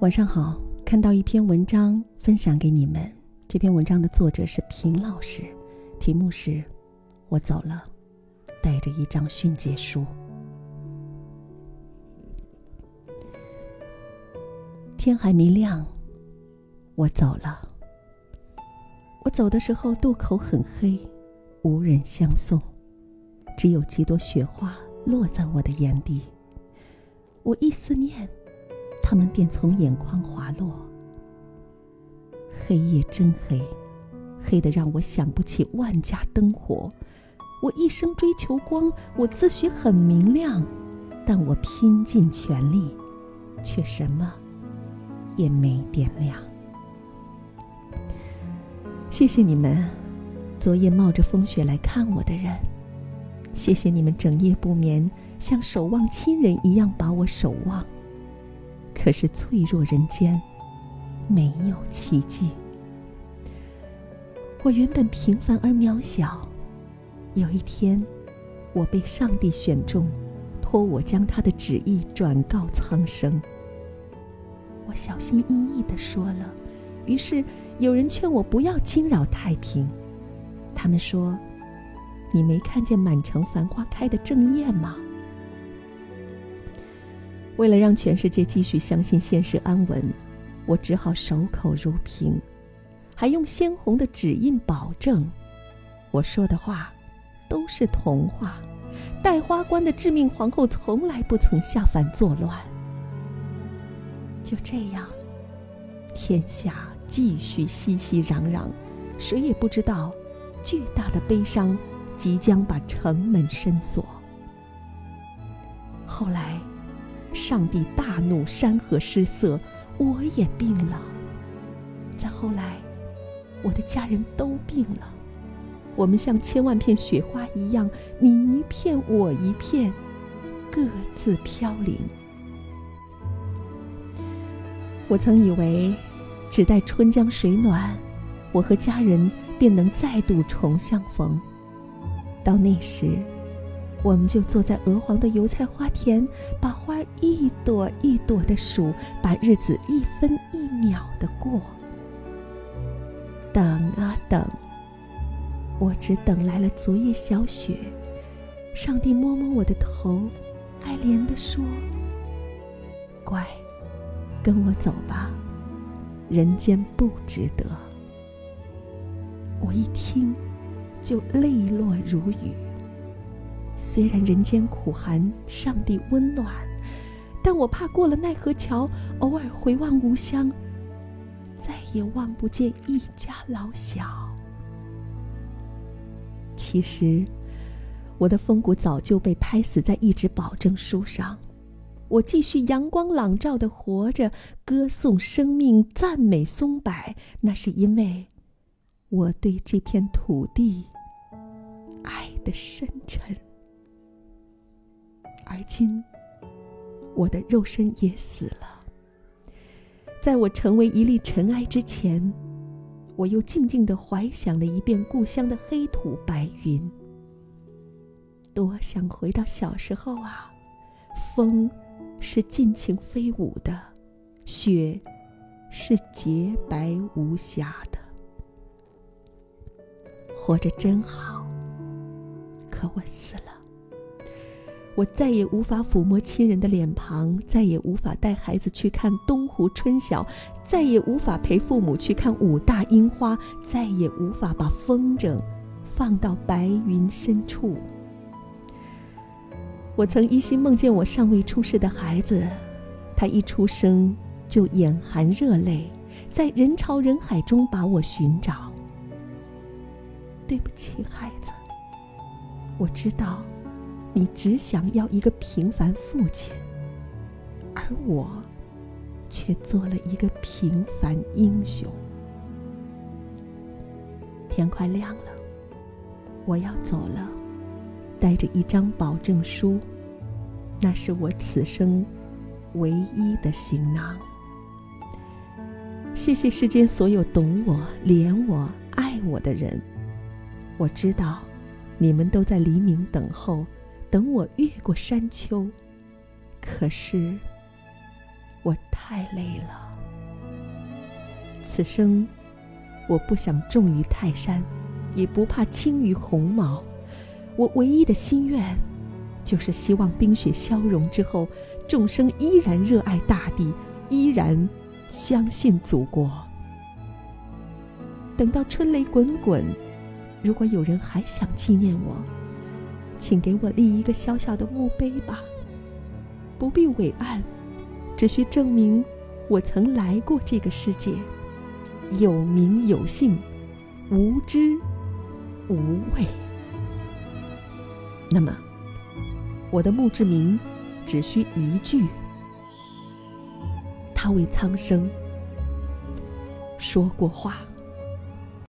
晚上好，看到一篇文章分享给你们。这篇文章的作者是平老师，题目是《我走了，带着一张训诫书》。天还没亮，我走了。我走的时候，渡口很黑，无人相送，只有几朵雪花落在我的眼底。我一思念，他们便从眼眶滑落。黑夜真黑，黑得让我想不起万家灯火。我一生追求光，我自诩很明亮，但我拼尽全力，却什么也没点亮。谢谢你们，昨夜冒着风雪来看我的人。谢谢你们整夜不眠，像守望亲人一样把我守望。可是脆弱人间。没有奇迹。我原本平凡而渺小，有一天，我被上帝选中，托我将他的旨意转告苍生。我小心翼翼的说了，于是有人劝我不要惊扰太平。他们说：“你没看见满城繁花开的正艳吗？”为了让全世界继续相信现实安稳。我只好守口如瓶，还用鲜红的指印保证，我说的话都是童话。戴花冠的致命皇后从来不曾下凡作乱。就这样，天下继续熙熙攘攘，谁也不知道，巨大的悲伤即将把城门深锁。后来，上帝大怒，山河失色。我也病了。再后来，我的家人都病了。我们像千万片雪花一样，你一片我一片，各自飘零。我曾以为，只待春江水暖，我和家人便能再度重相逢。到那时，我们就坐在鹅黄的油菜花田，把花一朵一朵的数，把日子一分一秒的过。等啊等，我只等来了昨夜小雪。上帝摸摸我的头，爱怜地说：“乖，跟我走吧，人间不值得。”我一听，就泪落如雨。虽然人间苦寒，上帝温暖，但我怕过了奈何桥，偶尔回望故乡，再也望不见一家老小。其实，我的风骨早就被拍死在一纸保证书上。我继续阳光朗照的活着，歌颂生命，赞美松柏，那是因为我对这片土地爱的深沉。而今，我的肉身也死了。在我成为一粒尘埃之前，我又静静的怀想了一遍故乡的黑土白云。多想回到小时候啊！风是尽情飞舞的，雪是洁白无瑕的。活着真好，可我死了。我再也无法抚摸亲人的脸庞，再也无法带孩子去看东湖春晓，再也无法陪父母去看武大樱花，再也无法把风筝放到白云深处。我曾一心梦见我尚未出世的孩子，他一出生就眼含热泪，在人潮人海中把我寻找。对不起，孩子，我知道。你只想要一个平凡父亲，而我却做了一个平凡英雄。天快亮了，我要走了，带着一张保证书，那是我此生唯一的行囊。谢谢世间所有懂我、怜我、爱我的人，我知道你们都在黎明等候。等我越过山丘，可是我太累了。此生，我不想重于泰山，也不怕轻于鸿毛。我唯一的心愿，就是希望冰雪消融之后，众生依然热爱大地，依然相信祖国。等到春雷滚滚，如果有人还想纪念我，请给我立一个小小的墓碑吧。不必伟岸，只需证明我曾来过这个世界，有名有姓，无知无畏。那么，我的墓志铭只需一句：他为苍生说过话。